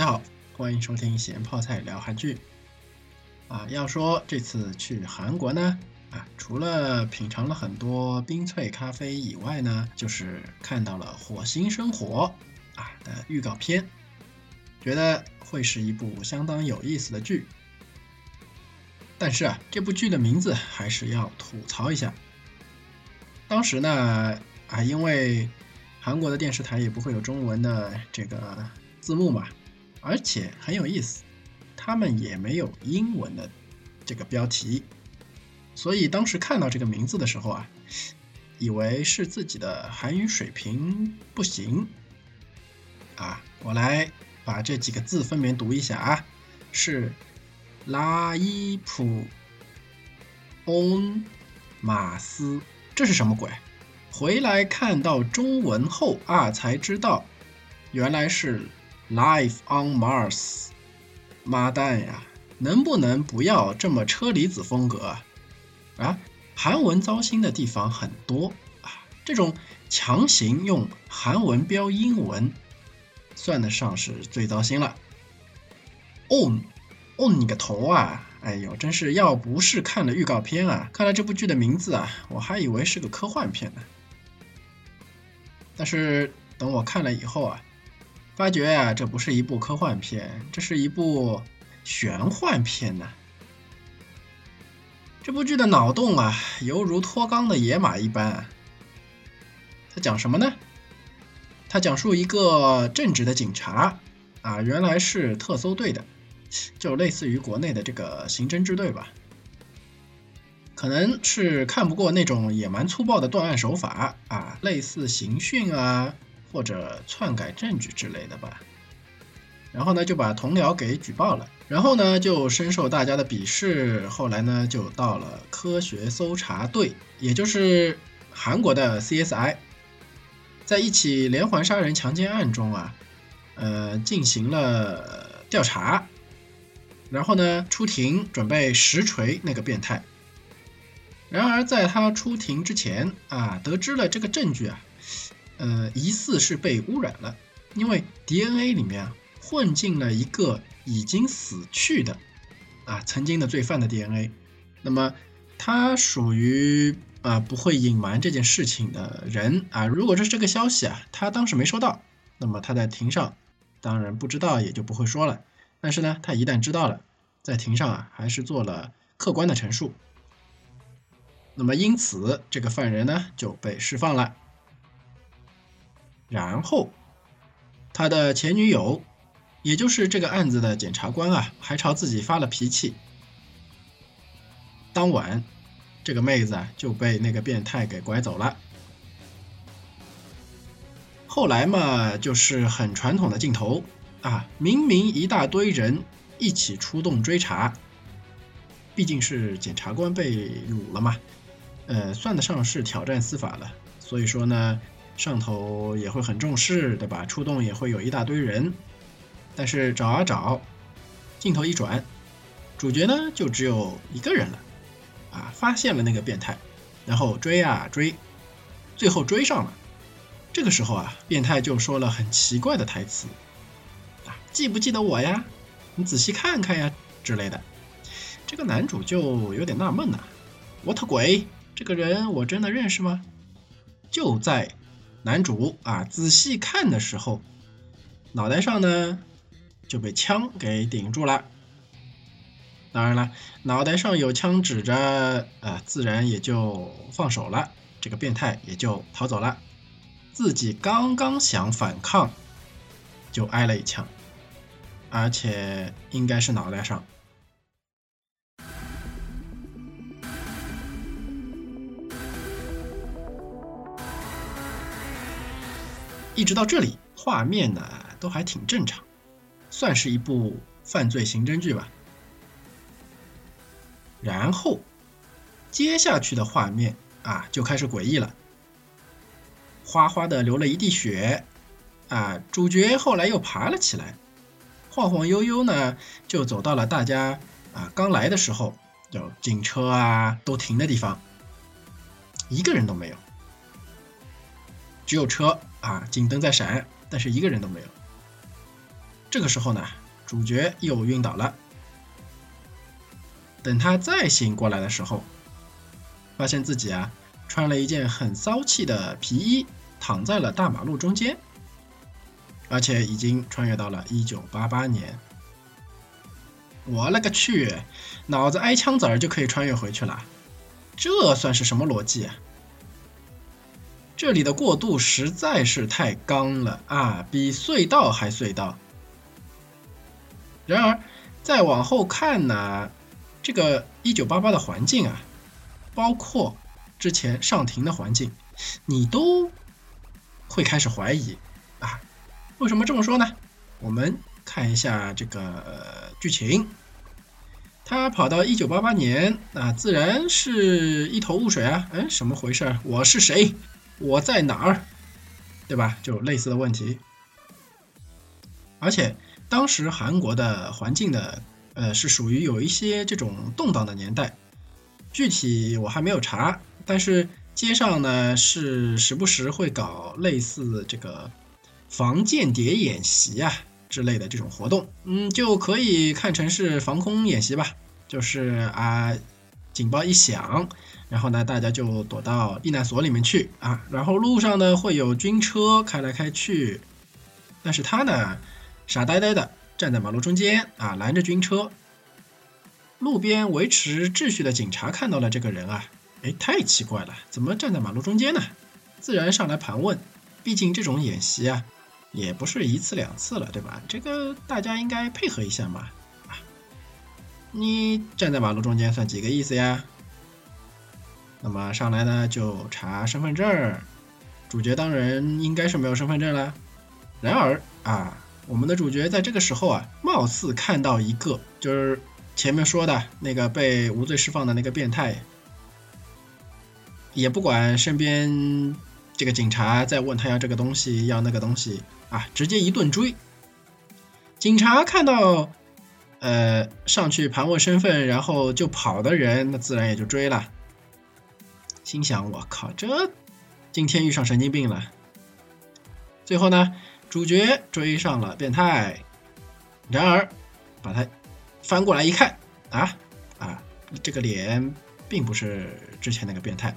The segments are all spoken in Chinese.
大家好，欢迎收听咸泡菜聊韩剧。啊，要说这次去韩国呢，啊，除了品尝了很多冰萃咖啡以外呢，就是看到了《火星生活》啊的预告片，觉得会是一部相当有意思的剧。但是啊，这部剧的名字还是要吐槽一下。当时呢，啊，因为韩国的电视台也不会有中文的这个字幕嘛，而且很有意思，他们也没有英文的这个标题，所以当时看到这个名字的时候啊，以为是自己的韩语水平不行。啊，我来把这几个字分别读一下啊，是。拉伊普翁马斯，这是什么鬼？回来看到中文后啊，才知道原来是 Life on Mars。妈蛋呀，能不能不要这么车厘子风格啊？韩文糟心的地方很多啊，这种强行用韩文标英文，算得上是最糟心了。On。哦，你个头啊！哎呦，真是要不是看了预告片啊，看了这部剧的名字啊，我还以为是个科幻片呢。但是等我看了以后啊，发觉啊，这不是一部科幻片，这是一部玄幻片呢。这部剧的脑洞啊，犹如脱肛的野马一般。它讲什么呢？它讲述一个正直的警察啊，原来是特搜队的。就类似于国内的这个刑侦支队吧，可能是看不过那种野蛮粗暴的断案手法啊，类似刑讯啊或者篡改证据之类的吧。然后呢就把同僚给举报了，然后呢就深受大家的鄙视。后来呢就到了科学搜查队，也就是韩国的 CSI，在一起连环杀人强奸案中啊，呃进行了调查。然后呢，出庭准备实锤那个变态。然而在他出庭之前啊，得知了这个证据啊，呃，疑似是被污染了，因为 DNA 里面混进了一个已经死去的啊曾经的罪犯的 DNA。那么他属于啊不会隐瞒这件事情的人啊。如果这是这个消息啊，他当时没收到，那么他在庭上当然不知道，也就不会说了。但是呢，他一旦知道了，在庭上啊，还是做了客观的陈述。那么因此，这个犯人呢就被释放了。然后，他的前女友，也就是这个案子的检察官啊，还朝自己发了脾气。当晚，这个妹子啊就被那个变态给拐走了。后来嘛，就是很传统的镜头。啊，明明一大堆人一起出动追查，毕竟是检察官被掳了嘛，呃，算得上是挑战司法了。所以说呢，上头也会很重视，对吧？出动也会有一大堆人，但是找啊找，镜头一转，主角呢就只有一个人了，啊，发现了那个变态，然后追啊追，最后追上了。这个时候啊，变态就说了很奇怪的台词。啊记不记得我呀？你仔细看看呀之类的。这个男主就有点纳闷了，我特鬼，这个人我真的认识吗？就在男主啊仔细看的时候，脑袋上呢就被枪给顶住了。当然了，脑袋上有枪指着，啊，自然也就放手了，这个变态也就逃走了。自己刚刚想反抗，就挨了一枪。而且应该是脑袋上。一直到这里，画面呢都还挺正常，算是一部犯罪刑侦剧吧。然后接下去的画面啊就开始诡异了，哗哗的流了一地血，啊，主角后来又爬了起来。晃晃悠悠呢，就走到了大家啊刚来的时候，有警车啊都停的地方，一个人都没有，只有车啊警灯在闪，但是一个人都没有。这个时候呢，主角又晕倒了。等他再醒过来的时候，发现自己啊穿了一件很骚气的皮衣，躺在了大马路中间，而且已经穿越到了一九八八年。我勒个去，脑子挨枪子儿就可以穿越回去了，这算是什么逻辑啊？这里的过渡实在是太刚了啊，比隧道还隧道。然而，再往后看呢，这个一九八八的环境啊，包括之前上庭的环境，你都会开始怀疑啊。为什么这么说呢？我们看一下这个剧情。他跑到一九八八年，那自然是一头雾水啊！哎，什么回事？我是谁？我在哪儿？对吧？就类似的问题。而且当时韩国的环境的，呃，是属于有一些这种动荡的年代。具体我还没有查，但是街上呢是时不时会搞类似这个防间谍演习啊。之类的这种活动，嗯，就可以看成是防空演习吧。就是啊，警报一响，然后呢，大家就躲到避难所里面去啊。然后路上呢会有军车开来开去，但是他呢傻呆呆的站在马路中间啊，拦着军车。路边维持秩序的警察看到了这个人啊，哎，太奇怪了，怎么站在马路中间呢？自然上来盘问，毕竟这种演习啊。也不是一次两次了，对吧？这个大家应该配合一下嘛。你站在马路中间算几个意思呀？那么上来呢就查身份证，主角当然应该是没有身份证了。然而啊，我们的主角在这个时候啊，貌似看到一个，就是前面说的那个被无罪释放的那个变态，也不管身边。这个警察在问他要这个东西，要那个东西啊，直接一顿追。警察看到，呃，上去盘问身份，然后就跑的人，那自然也就追了。心想：我靠，这今天遇上神经病了。最后呢，主角追上了变态，然而把他翻过来一看，啊啊，这个脸并不是之前那个变态。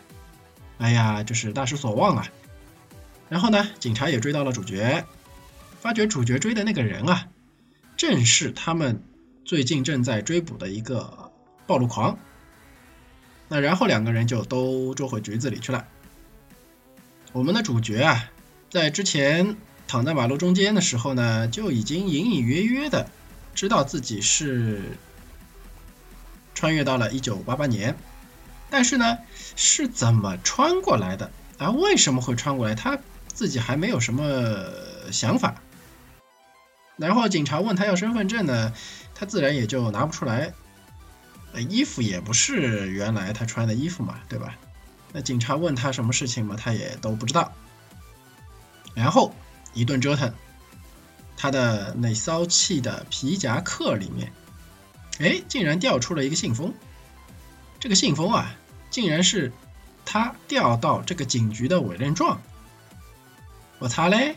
哎呀，就是大失所望啊！然后呢，警察也追到了主角，发觉主角追的那个人啊，正是他们最近正在追捕的一个暴露狂。那然后两个人就都捉回局子里去了。我们的主角啊，在之前躺在马路中间的时候呢，就已经隐隐约约的知道自己是穿越到了一九八八年。但是呢，是怎么穿过来的啊？为什么会穿过来？他自己还没有什么想法。然后警察问他要身份证呢，他自然也就拿不出来。衣服也不是原来他穿的衣服嘛，对吧？那警察问他什么事情嘛，他也都不知道。然后一顿折腾，他的那骚气的皮夹克里面，哎，竟然掉出了一个信封。这个信封啊。竟然是他调到这个警局的委任状，我擦嘞！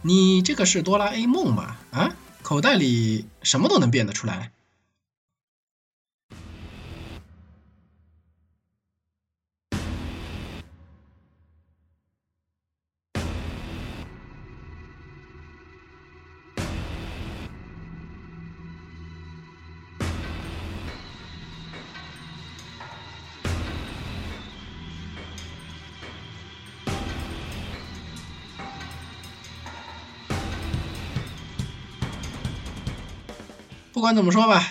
你这个是哆啦 A 梦吗？啊，口袋里什么都能变得出来。不管怎么说吧，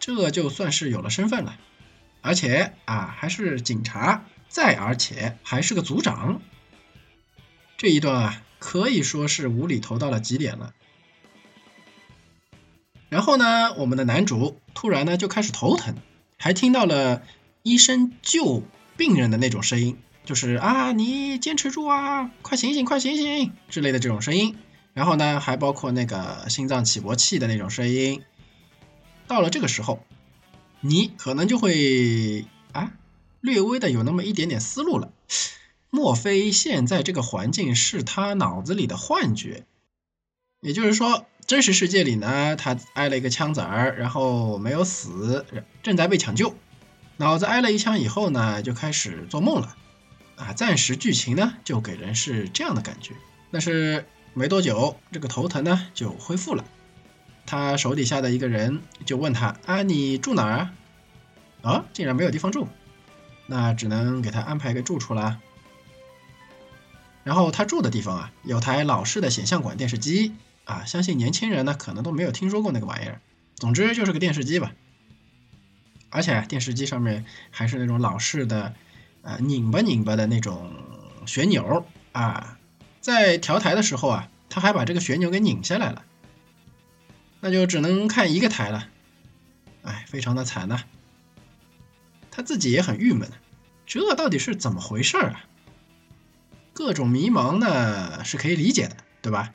这就算是有了身份了，而且啊还是警察，再而且还是个组长。这一段啊可以说是无厘头到了极点了。然后呢，我们的男主突然呢就开始头疼，还听到了医生救病人的那种声音，就是啊你坚持住啊，快醒醒快醒醒之类的这种声音。然后呢还包括那个心脏起搏器的那种声音。到了这个时候，你可能就会啊，略微的有那么一点点思路了。莫非现在这个环境是他脑子里的幻觉？也就是说，真实世界里呢，他挨了一个枪子儿，然后没有死，正在被抢救。脑子挨了一枪以后呢，就开始做梦了。啊，暂时剧情呢就给人是这样的感觉。但是没多久，这个头疼呢就恢复了。他手底下的一个人就问他：“啊，你住哪儿啊？”啊，竟然没有地方住，那只能给他安排个住处啦。然后他住的地方啊，有台老式的显像管电视机啊，相信年轻人呢可能都没有听说过那个玩意儿。总之就是个电视机吧。而且电视机上面还是那种老式的，呃，拧巴拧巴的那种旋钮啊，在调台的时候啊，他还把这个旋钮给拧下来了，那就只能看一个台了，哎，非常的惨呐。他自己也很郁闷，这到底是怎么回事啊？各种迷茫呢是可以理解的，对吧？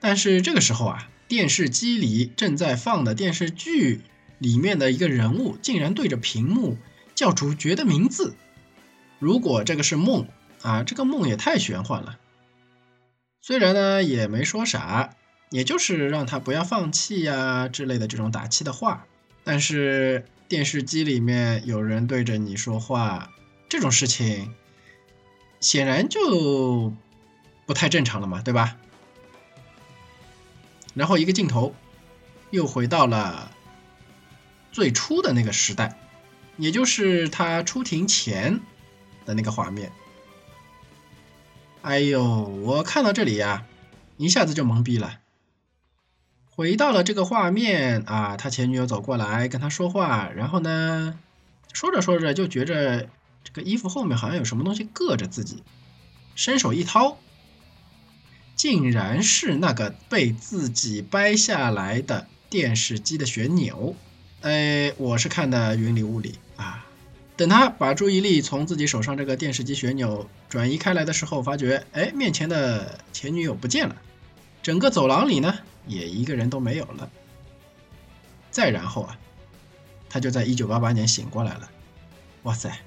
但是这个时候啊，电视机里正在放的电视剧。里面的一个人物竟然对着屏幕叫主角的名字。如果这个是梦啊，这个梦也太玄幻了。虽然呢也没说啥，也就是让他不要放弃呀之类的这种打气的话，但是电视机里面有人对着你说话，这种事情显然就不太正常了嘛，对吧？然后一个镜头又回到了。最初的那个时代，也就是他出庭前的那个画面。哎呦，我看到这里呀，一下子就懵逼了。回到了这个画面啊，他前女友走过来跟他说话，然后呢，说着说着就觉着这个衣服后面好像有什么东西硌着自己，伸手一掏，竟然是那个被自己掰下来的电视机的旋钮。哎，我是看的云里雾里啊。等他把注意力从自己手上这个电视机旋钮转移开来的时候，发觉哎，面前的前女友不见了，整个走廊里呢也一个人都没有了。再然后啊，他就在一九八八年醒过来了。哇塞，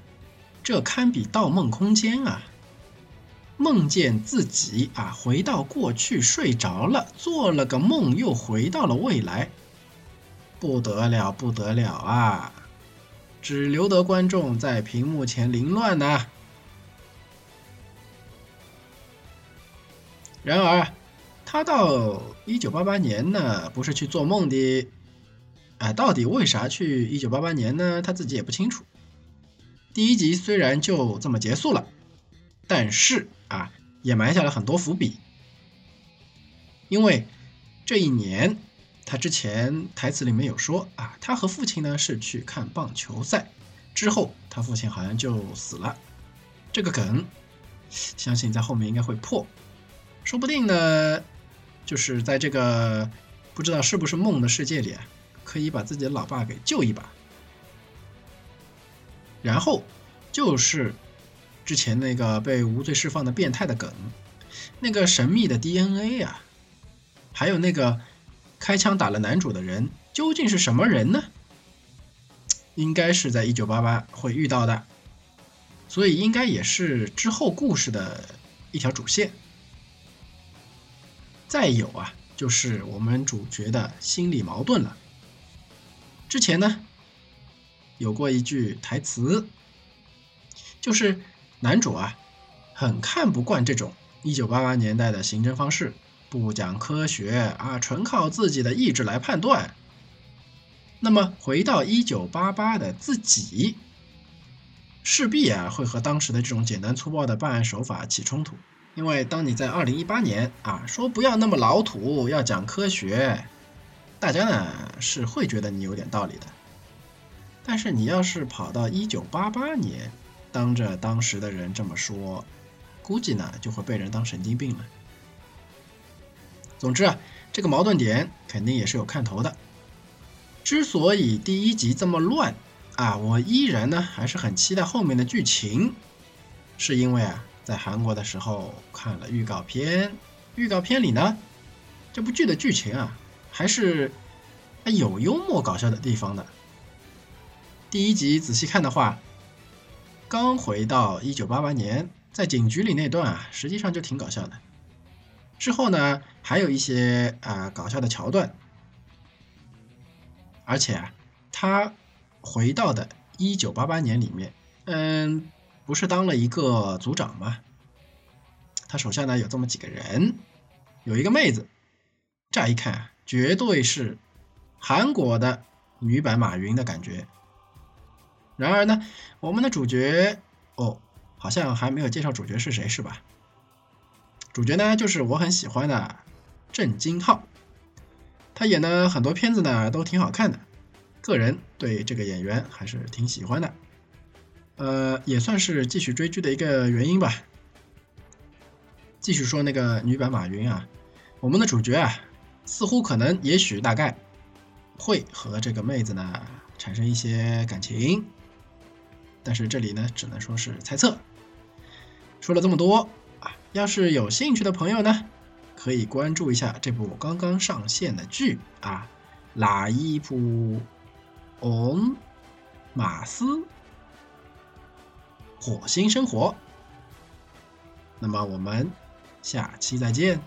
这堪比盗梦空间啊！梦见自己啊回到过去睡着了，做了个梦，又回到了未来。不得了，不得了啊！只留得观众在屏幕前凌乱呐。然而，他到一九八八年呢，不是去做梦的。哎，到底为啥去一九八八年呢？他自己也不清楚。第一集虽然就这么结束了，但是啊，也埋下了很多伏笔。因为这一年。他之前台词里面有说啊，他和父亲呢是去看棒球赛，之后他父亲好像就死了。这个梗，相信在后面应该会破，说不定呢，就是在这个不知道是不是梦的世界里，可以把自己的老爸给救一把。然后就是之前那个被无罪释放的变态的梗，那个神秘的 DNA 啊，还有那个。开枪打了男主的人究竟是什么人呢？应该是在一九八八会遇到的，所以应该也是之后故事的一条主线。再有啊，就是我们主角的心理矛盾了。之前呢，有过一句台词，就是男主啊，很看不惯这种一九八八年代的刑侦方式。不讲科学啊，纯靠自己的意志来判断。那么回到一九八八的自己，势必啊会和当时的这种简单粗暴的办案手法起冲突。因为当你在二零一八年啊说不要那么老土，要讲科学，大家呢是会觉得你有点道理的。但是你要是跑到一九八八年，当着当时的人这么说，估计呢就会被人当神经病了。总之啊，这个矛盾点肯定也是有看头的。之所以第一集这么乱啊，我依然呢还是很期待后面的剧情，是因为啊，在韩国的时候看了预告片，预告片里呢，这部剧的剧情啊还是还有幽默搞笑的地方的。第一集仔细看的话，刚回到一九八八年，在警局里那段啊，实际上就挺搞笑的。之后呢，还有一些啊搞笑的桥段，而且啊，他回到的1988年里面，嗯，不是当了一个组长吗？他手下呢有这么几个人，有一个妹子，乍一看啊，绝对是韩国的女版马云的感觉。然而呢，我们的主角哦，好像还没有介绍主角是谁，是吧？主角呢，就是我很喜欢的郑金浩，他演的很多片子呢都挺好看的，个人对这个演员还是挺喜欢的，呃，也算是继续追剧的一个原因吧。继续说那个女版马云啊，我们的主角啊，似乎可能也许大概会和这个妹子呢产生一些感情，但是这里呢只能说是猜测。说了这么多啊。要是有兴趣的朋友呢，可以关注一下这部刚刚上线的剧啊，《拉伊普翁马斯火星生活》。那么我们下期再见。